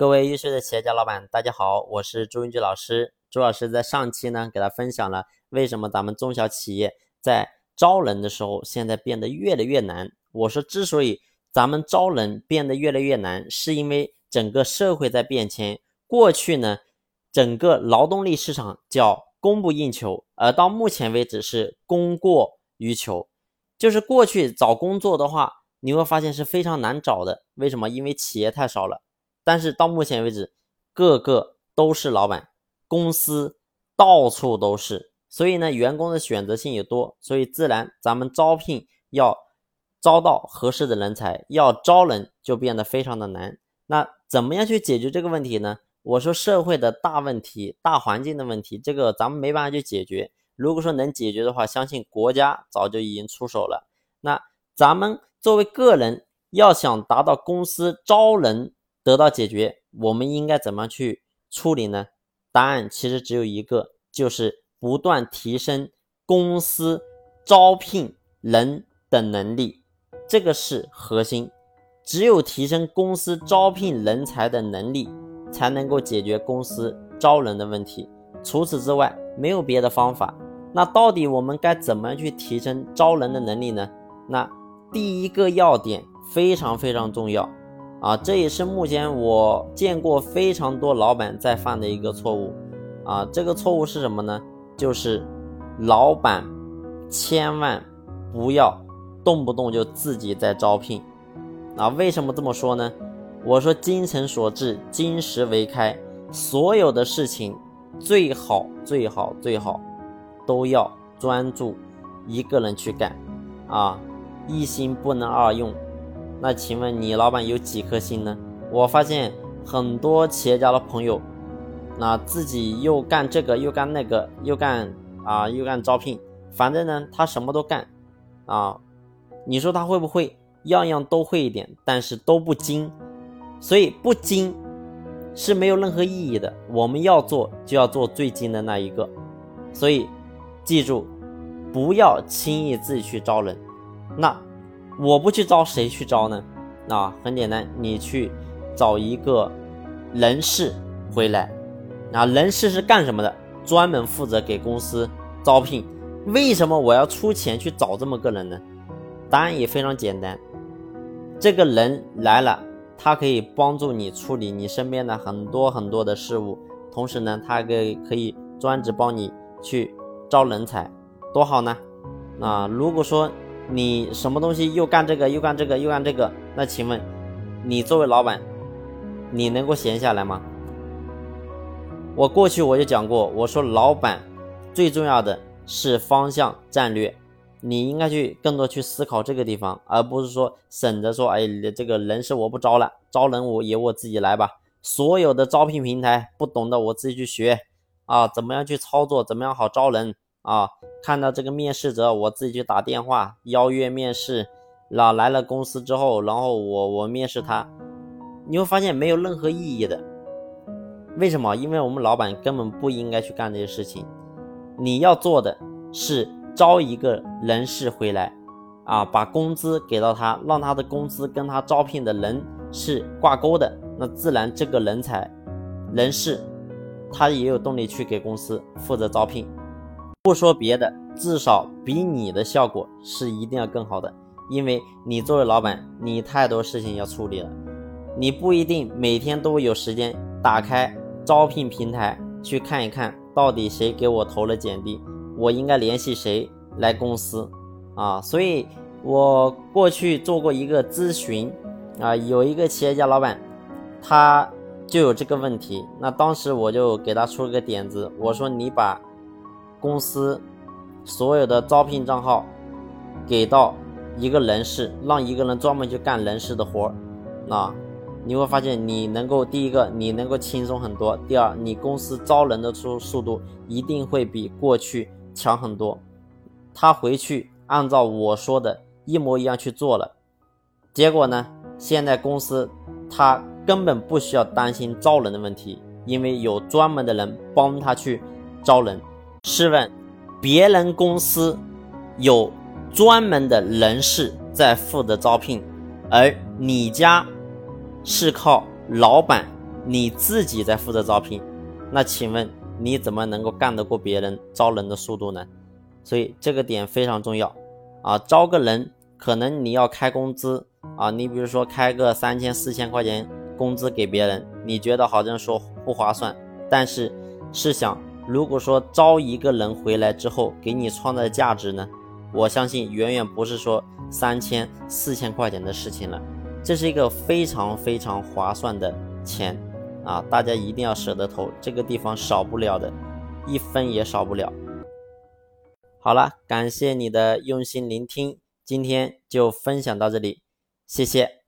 各位优秀的企业家老板，大家好，我是朱云菊老师。朱老师在上期呢，给他分享了为什么咱们中小企业在招人的时候现在变得越来越难。我说，之所以咱们招人变得越来越难，是因为整个社会在变迁。过去呢，整个劳动力市场叫供不应求，而到目前为止是供过于求。就是过去找工作的话，你会发现是非常难找的。为什么？因为企业太少了。但是到目前为止，个个都是老板，公司到处都是，所以呢，员工的选择性也多，所以自然咱们招聘要招到合适的人才，要招人就变得非常的难。那怎么样去解决这个问题呢？我说社会的大问题、大环境的问题，这个咱们没办法去解决。如果说能解决的话，相信国家早就已经出手了。那咱们作为个人，要想达到公司招人。得到解决，我们应该怎么去处理呢？答案其实只有一个，就是不断提升公司招聘人的能力，这个是核心。只有提升公司招聘人才的能力，才能够解决公司招人的问题。除此之外，没有别的方法。那到底我们该怎么去提升招人的能力呢？那第一个要点非常非常重要。啊，这也是目前我见过非常多老板在犯的一个错误，啊，这个错误是什么呢？就是老板千万不要动不动就自己在招聘，啊，为什么这么说呢？我说精诚所至，金石为开，所有的事情最好最好最好都要专注一个人去干，啊，一心不能二用。那请问你老板有几颗心呢？我发现很多企业家的朋友，那自己又干这个又干那个又干啊又干招聘，反正呢他什么都干，啊，你说他会不会？样样都会一点，但是都不精，所以不精是没有任何意义的。我们要做就要做最精的那一个，所以记住，不要轻易自己去招人。那。我不去招，谁去招呢？啊，很简单，你去找一个人事回来。啊，人事是干什么的？专门负责给公司招聘。为什么我要出钱去找这么个人呢？答案也非常简单，这个人来了，他可以帮助你处理你身边的很多很多的事物，同时呢，他可以可以专职帮你去招人才，多好呢！啊，如果说。你什么东西又干这个又干这个又干这个？那请问，你作为老板，你能够闲下来吗？我过去我就讲过，我说老板最重要的是方向战略，你应该去更多去思考这个地方，而不是说省着说，哎，这个人是我不招了，招人我也我自己来吧。所有的招聘平台不懂的我自己去学啊，怎么样去操作，怎么样好招人。啊，看到这个面试者，我自己去打电话邀约面试，那来了公司之后，然后我我面试他，你会发现没有任何意义的。为什么？因为我们老板根本不应该去干这些事情。你要做的是招一个人事回来，啊，把工资给到他，让他的工资跟他招聘的人是挂钩的，那自然这个人才人事他也有动力去给公司负责招聘。不说别的，至少比你的效果是一定要更好的，因为你作为老板，你太多事情要处理了，你不一定每天都有时间打开招聘平台去看一看到底谁给我投了简历，我应该联系谁来公司啊？所以我过去做过一个咨询啊，有一个企业家老板，他就有这个问题，那当时我就给他出了个点子，我说你把。公司所有的招聘账号给到一个人事，让一个人专门去干人事的活儿，那你会发现你能够第一个你能够轻松很多，第二你公司招人的速速度一定会比过去强很多。他回去按照我说的一模一样去做了，结果呢，现在公司他根本不需要担心招人的问题，因为有专门的人帮他去招人。试问，别人公司有专门的人事在负责招聘，而你家是靠老板你自己在负责招聘，那请问你怎么能够干得过别人招人的速度呢？所以这个点非常重要啊！招个人可能你要开工资啊，你比如说开个三千四千块钱工资给别人，你觉得好像说不划算，但是试想，如果说招一个人回来之后给你创造价值呢？我相信远远不是说三千四千块钱的事情了，这是一个非常非常划算的钱啊！大家一定要舍得投，这个地方少不了的，一分也少不了。好了，感谢你的用心聆听，今天就分享到这里，谢谢。